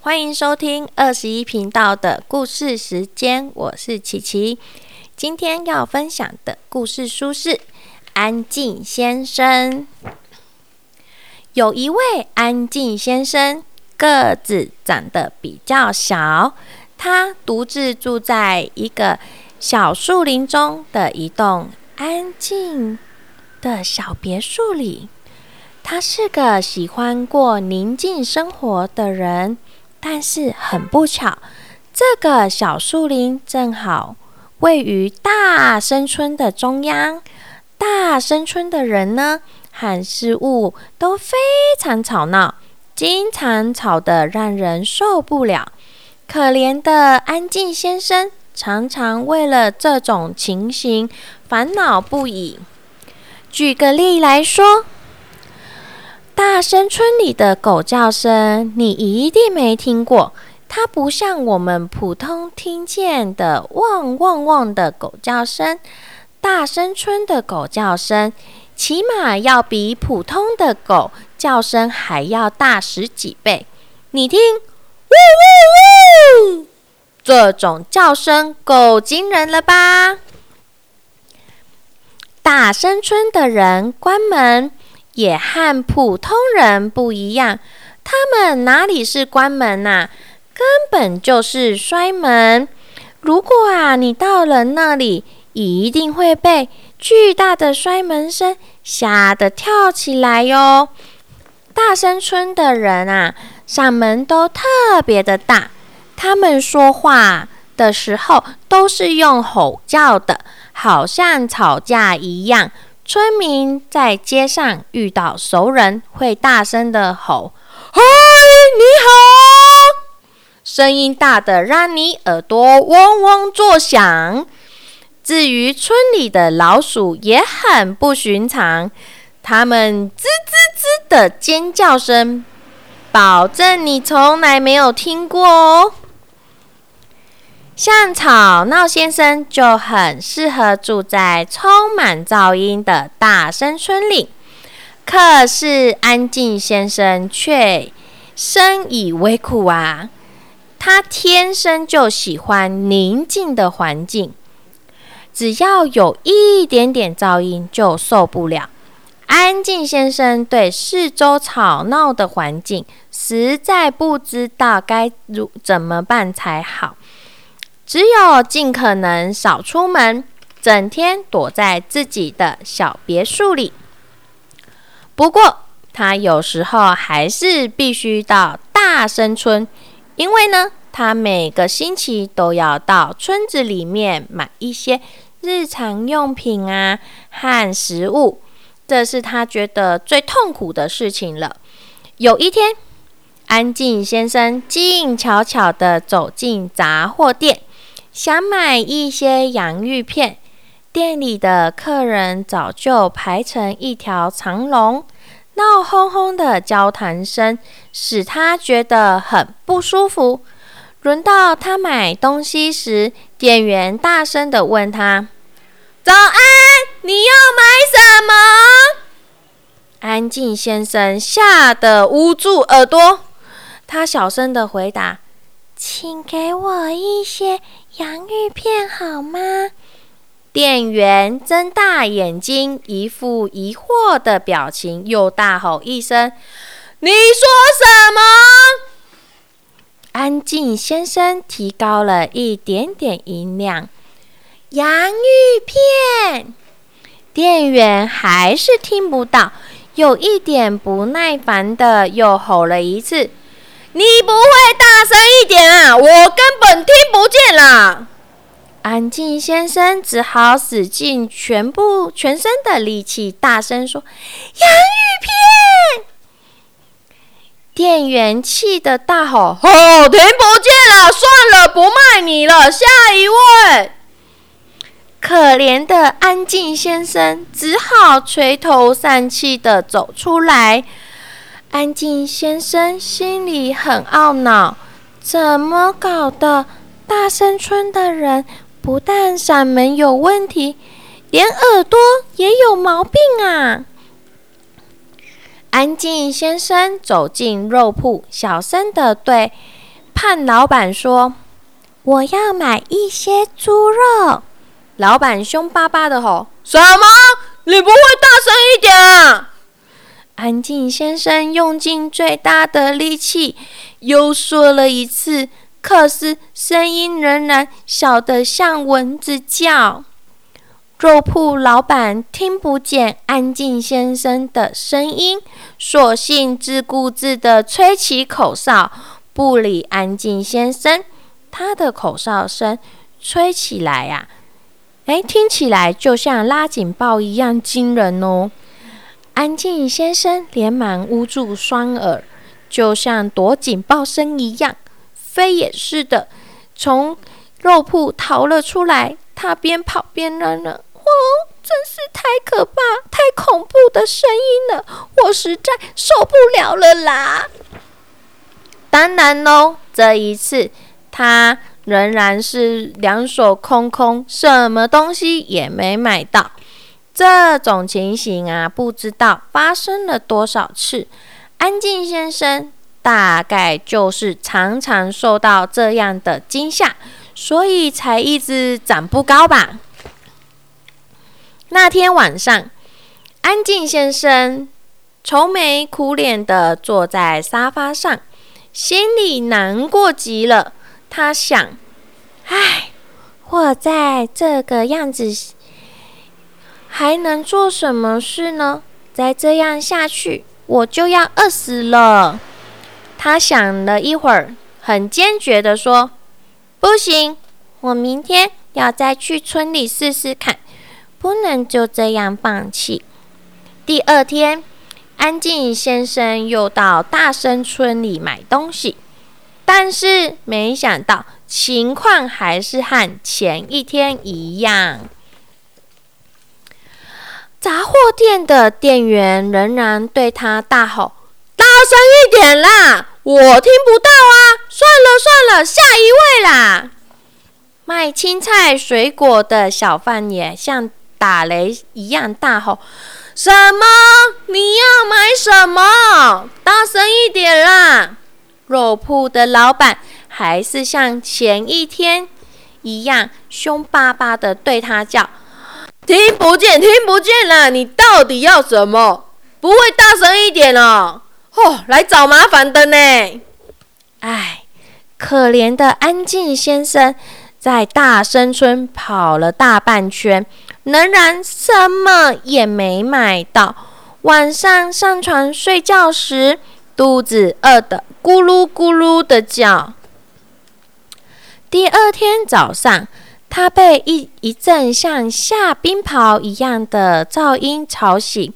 欢迎收听二十一频道的故事时间，我是琪琪。今天要分享的故事书是《安静先生》。有一位安静先生，个子长得比较小，他独自住在一个小树林中的一栋安静的小别墅里。他是个喜欢过宁静生活的人，但是很不巧，这个小树林正好位于大生村的中央。大生村的人呢，和事物都非常吵闹，经常吵得让人受不了。可怜的安静先生常常为了这种情形烦恼不已。举个例来说。大生村里的狗叫声，你一定没听过。它不像我们普通听见的汪汪汪的狗叫声。大生村的狗叫声，起码要比普通的狗叫声还要大十几倍。你听，呜呜呜！这种叫声够惊人了吧？大生村的人关门。也和普通人不一样，他们哪里是关门呐？根本就是摔门。如果啊，你到了那里，一定会被巨大的摔门声吓得跳起来哟。大山村的人啊，嗓门都特别的大，他们说话的时候都是用吼叫的，好像吵架一样。村民在街上遇到熟人，会大声的吼：“嗨，你好！”声音大的让你耳朵嗡嗡作响。至于村里的老鼠也很不寻常，它们吱吱吱的尖叫声，保证你从来没有听过哦。像吵闹先生就很适合住在充满噪音的大生村里，可是安静先生却深以为苦啊！他天生就喜欢宁静的环境，只要有一点点噪音就受不了。安静先生对四周吵闹的环境实在不知道该如怎么办才好。只有尽可能少出门，整天躲在自己的小别墅里。不过，他有时候还是必须到大生村，因为呢，他每个星期都要到村子里面买一些日常用品啊和食物，这是他觉得最痛苦的事情了。有一天，安静先生静悄悄地走进杂货店。想买一些洋芋片，店里的客人早就排成一条长龙，闹哄哄的交谈声使他觉得很不舒服。轮到他买东西时，店员大声的问他：“早安，你要买什么？”安静先生吓得捂住耳朵，他小声的回答。请给我一些洋芋片好吗？店员睁大眼睛，一副疑惑的表情，又大吼一声：“你说什么？”安静先生提高了一点点音量：“洋芋片。”店员还是听不到，有一点不耐烦的又吼了一次。你不会大声一点啊！我根本听不见啦！安静先生只好使尽全部全身的力气，大声说：“洋芋片！”店员气得大吼：“哦，听不见了！算了，不卖你了，下一位。”可怜的安静先生只好垂头丧气的走出来。安静先生心里很懊恼，怎么搞的？大生村的人不但嗓门有问题，连耳朵也有毛病啊！安静先生走进肉铺，小声的对胖老板说：“我要买一些猪肉。”老板凶巴巴的吼：“什么？你不会大声一点啊？”安静先生用尽最大的力气，又说了一次，可是声音仍然小得像蚊子叫。肉铺老板听不见安静先生的声音，索性自顾自地吹起口哨，不理安静先生。他的口哨声吹起来呀，哎，听起来就像拉警报一样惊人哦。安静先生连忙捂住双耳，就像躲警报声一样，飞也似的从肉铺逃了出来。他边跑边嚷嚷：“哦，真是太可怕、太恐怖的声音了！我实在受不了了啦！”当然喽，这一次他仍然是两手空空，什么东西也没买到。这种情形啊，不知道发生了多少次。安静先生大概就是常常受到这样的惊吓，所以才一直长不高吧。那天晚上，安静先生愁眉苦脸的坐在沙发上，心里难过极了。他想：“唉，我在这个样子。”还能做什么事呢？再这样下去，我就要饿死了。他想了一会儿，很坚决地说：“不行，我明天要再去村里试试看，不能就这样放弃。”第二天，安静先生又到大生村里买东西，但是没想到情况还是和前一天一样。杂货店的店员仍然对他大吼：“大声一点啦，我听不到啊！”算了算了，下一位啦。卖青菜水果的小贩也像打雷一样大吼：“什么？你要买什么？大声一点啦！”肉铺的老板还是像前一天一样凶巴巴的对他叫。听不见，听不见了！你到底要什么？不会大声一点哦？哦，来找麻烦的呢！哎，可怜的安静先生在大生村跑了大半圈，仍然什么也没买到。晚上上床睡觉时，肚子饿得咕噜咕噜的叫。第二天早上。他被一一阵像下冰雹一样的噪音吵醒，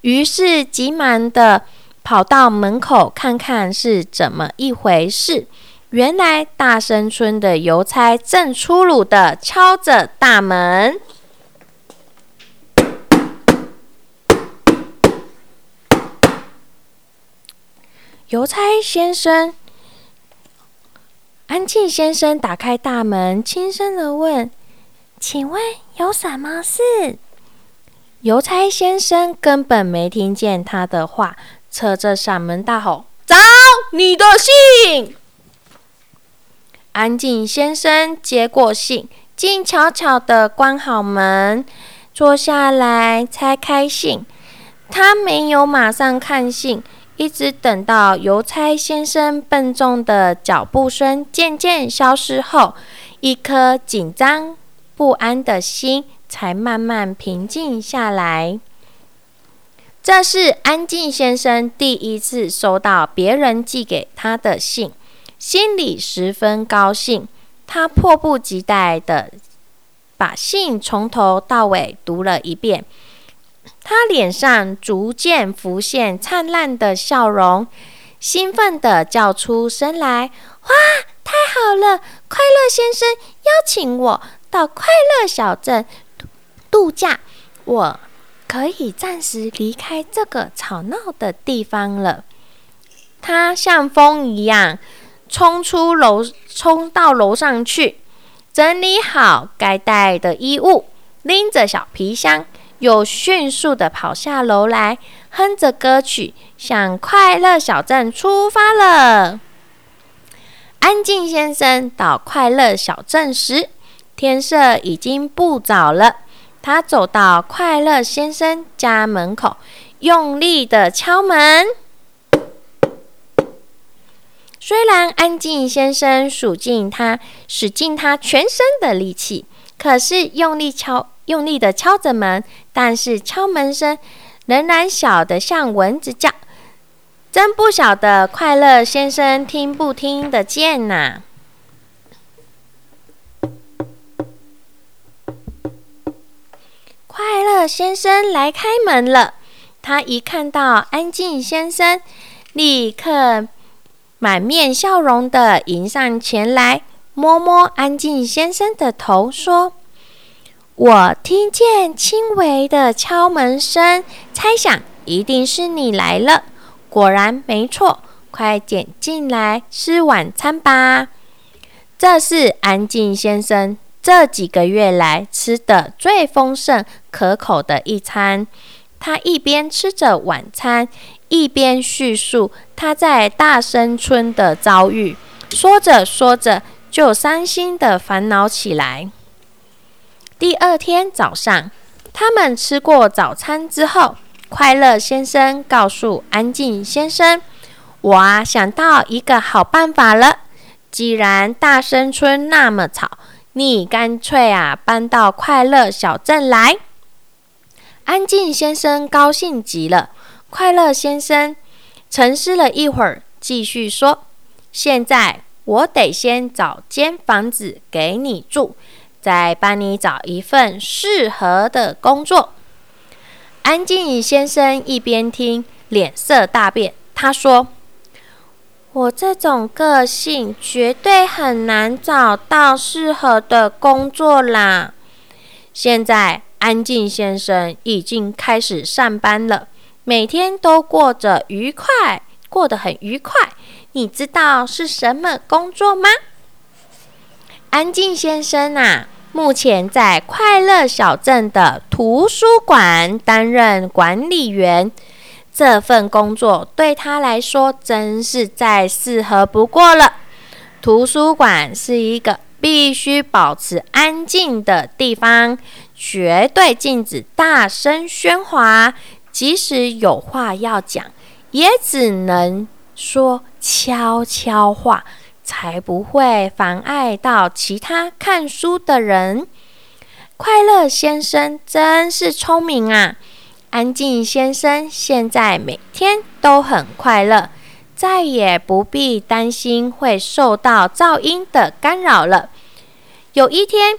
于是急忙的跑到门口看看是怎么一回事。原来大生村的邮差正粗鲁的敲着大门。邮差先生。安静先生打开大门，轻声的问：“请问有什么事？”邮差先生根本没听见他的话，扯着嗓门大吼：“找你的信！”安静先生接过信，静悄悄的关好门，坐下来拆开信。他没有马上看信。一直等到邮差先生笨重的脚步声渐渐消失后，一颗紧张不安的心才慢慢平静下来。这是安静先生第一次收到别人寄给他的信，心里十分高兴。他迫不及待地把信从头到尾读了一遍。他脸上逐渐浮现灿烂的笑容，兴奋地叫出声来：“哇，太好了！快乐先生邀请我到快乐小镇度假，我可以暂时离开这个吵闹的地方了。”他像风一样冲出楼，冲到楼上去，整理好该带的衣物，拎着小皮箱。又迅速的跑下楼来，哼着歌曲，向快乐小镇出发了。安静先生到快乐小镇时，天色已经不早了。他走到快乐先生家门口，用力的敲门。虽然安静先生数尽他使尽他全身的力气，可是用力敲、用力的敲着门，但是敲门声仍然小得像蚊子叫。真不晓得快乐先生听不听得见呐？快乐先生来开门了。他一看到安静先生，立刻满面笑容的迎上前来，摸摸安静先生的头，说：“我听见轻微的敲门声，猜想一定是你来了。果然没错，快点进来吃晚餐吧。这是安静先生。”这几个月来吃的最丰盛可口的一餐，他一边吃着晚餐，一边叙述他在大生村的遭遇。说着说着，就伤心的烦恼起来。第二天早上，他们吃过早餐之后，快乐先生告诉安静先生：“我啊，想到一个好办法了。既然大生村那么吵。”你干脆啊，搬到快乐小镇来。安静先生高兴极了。快乐先生沉思了一会儿，继续说：“现在我得先找间房子给你住，再帮你找一份适合的工作。”安静先生一边听，脸色大变。他说。我这种个性绝对很难找到适合的工作啦。现在安静先生已经开始上班了，每天都过着愉快，过得很愉快。你知道是什么工作吗？安静先生啊，目前在快乐小镇的图书馆担任管理员。这份工作对他来说真是再适合不过了。图书馆是一个必须保持安静的地方，绝对禁止大声喧哗。即使有话要讲，也只能说悄悄话，才不会妨碍到其他看书的人。快乐先生真是聪明啊！安静先生现在每天都很快乐，再也不必担心会受到噪音的干扰了。有一天，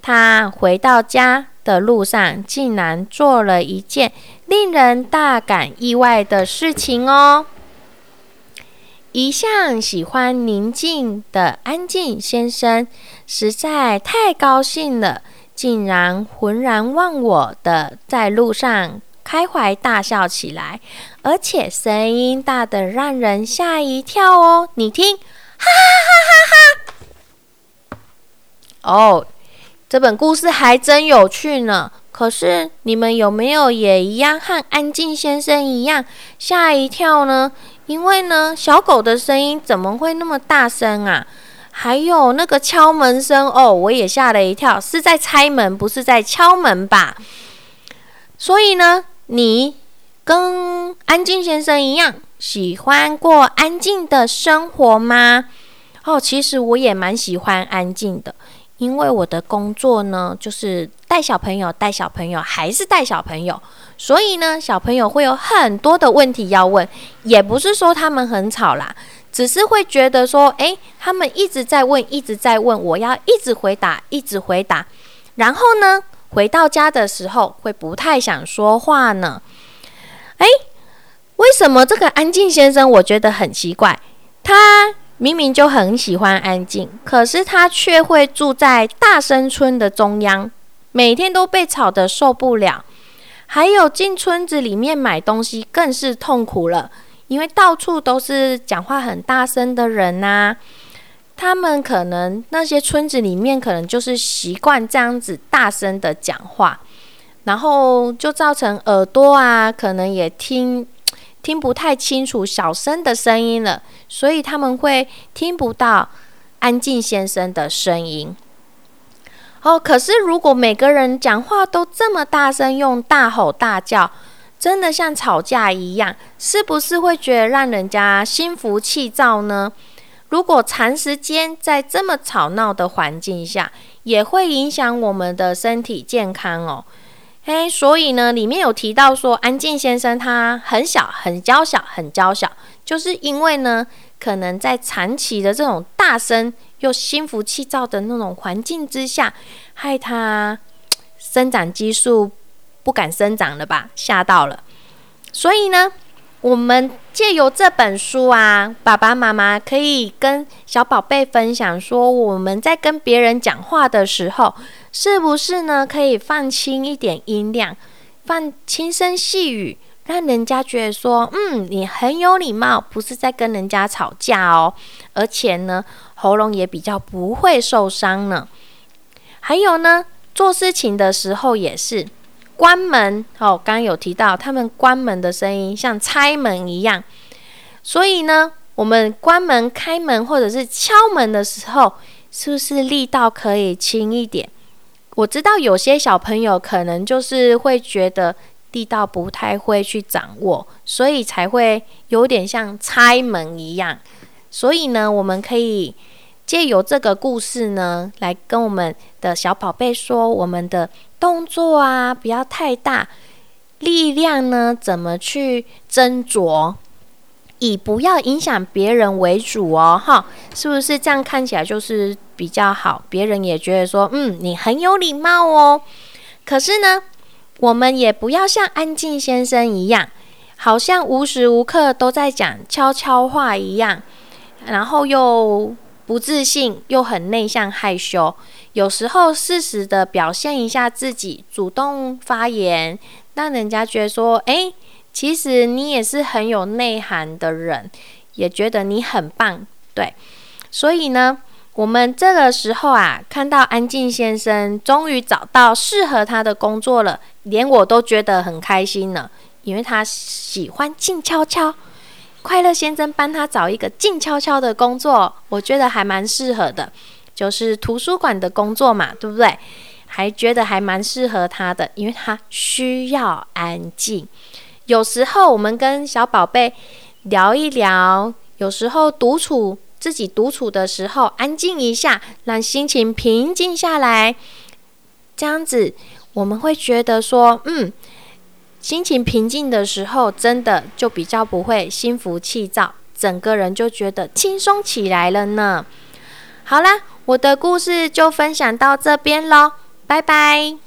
他回到家的路上，竟然做了一件令人大感意外的事情哦！一向喜欢宁静的安静先生，实在太高兴了。竟然浑然忘我的在路上开怀大笑起来，而且声音大得让人吓一跳哦！你听，哈哈哈哈哈！哦，这本故事还真有趣呢。可是你们有没有也一样和安静先生一样吓一跳呢？因为呢，小狗的声音怎么会那么大声啊？还有那个敲门声哦，我也吓了一跳，是在拆门，不是在敲门吧？所以呢，你跟安静先生一样，喜欢过安静的生活吗？哦，其实我也蛮喜欢安静的，因为我的工作呢，就是带小朋友，带小朋友还是带小朋友，所以呢，小朋友会有很多的问题要问，也不是说他们很吵啦。只是会觉得说，诶，他们一直在问，一直在问，我要一直回答，一直回答。然后呢，回到家的时候会不太想说话呢。诶，为什么这个安静先生我觉得很奇怪？他明明就很喜欢安静，可是他却会住在大生村的中央，每天都被吵得受不了。还有进村子里面买东西更是痛苦了。因为到处都是讲话很大声的人呐，他们可能那些村子里面可能就是习惯这样子大声的讲话，然后就造成耳朵啊，可能也听听不太清楚小声的声音了，所以他们会听不到安静先生的声音。哦，可是如果每个人讲话都这么大声，用大吼大叫，真的像吵架一样，是不是会觉得让人家心浮气躁呢？如果长时间在这么吵闹的环境下，也会影响我们的身体健康哦。哎，所以呢，里面有提到说，安静先生他很小，很娇小，很娇小，就是因为呢，可能在长期的这种大声。又心浮气躁的那种环境之下，害他生长激素不敢生长了吧？吓到了。所以呢，我们借由这本书啊，爸爸妈妈可以跟小宝贝分享说，我们在跟别人讲话的时候，是不是呢？可以放轻一点音量，放轻声细语，让人家觉得说，嗯，你很有礼貌，不是在跟人家吵架哦。而且呢。喉咙也比较不会受伤呢。还有呢，做事情的时候也是关门哦。刚刚有提到他们关门的声音像拆门一样，所以呢，我们关门、开门或者是敲门的时候，是不是力道可以轻一点？我知道有些小朋友可能就是会觉得力道不太会去掌握，所以才会有点像拆门一样。所以呢，我们可以借由这个故事呢，来跟我们的小宝贝说，我们的动作啊不要太大，力量呢怎么去斟酌，以不要影响别人为主哦，哈，是不是这样看起来就是比较好？别人也觉得说，嗯，你很有礼貌哦。可是呢，我们也不要像安静先生一样，好像无时无刻都在讲悄悄话一样。然后又不自信，又很内向害羞，有时候适时的表现一下自己，主动发言，让人家觉得说，哎，其实你也是很有内涵的人，也觉得你很棒，对。所以呢，我们这个时候啊，看到安静先生终于找到适合他的工作了，连我都觉得很开心呢，因为他喜欢静悄悄。快乐先生帮他找一个静悄悄的工作，我觉得还蛮适合的，就是图书馆的工作嘛，对不对？还觉得还蛮适合他的，因为他需要安静。有时候我们跟小宝贝聊一聊，有时候独处自己独处的时候，安静一下，让心情平静下来，这样子我们会觉得说，嗯。心情平静的时候，真的就比较不会心浮气躁，整个人就觉得轻松起来了呢。好啦，我的故事就分享到这边喽，拜拜。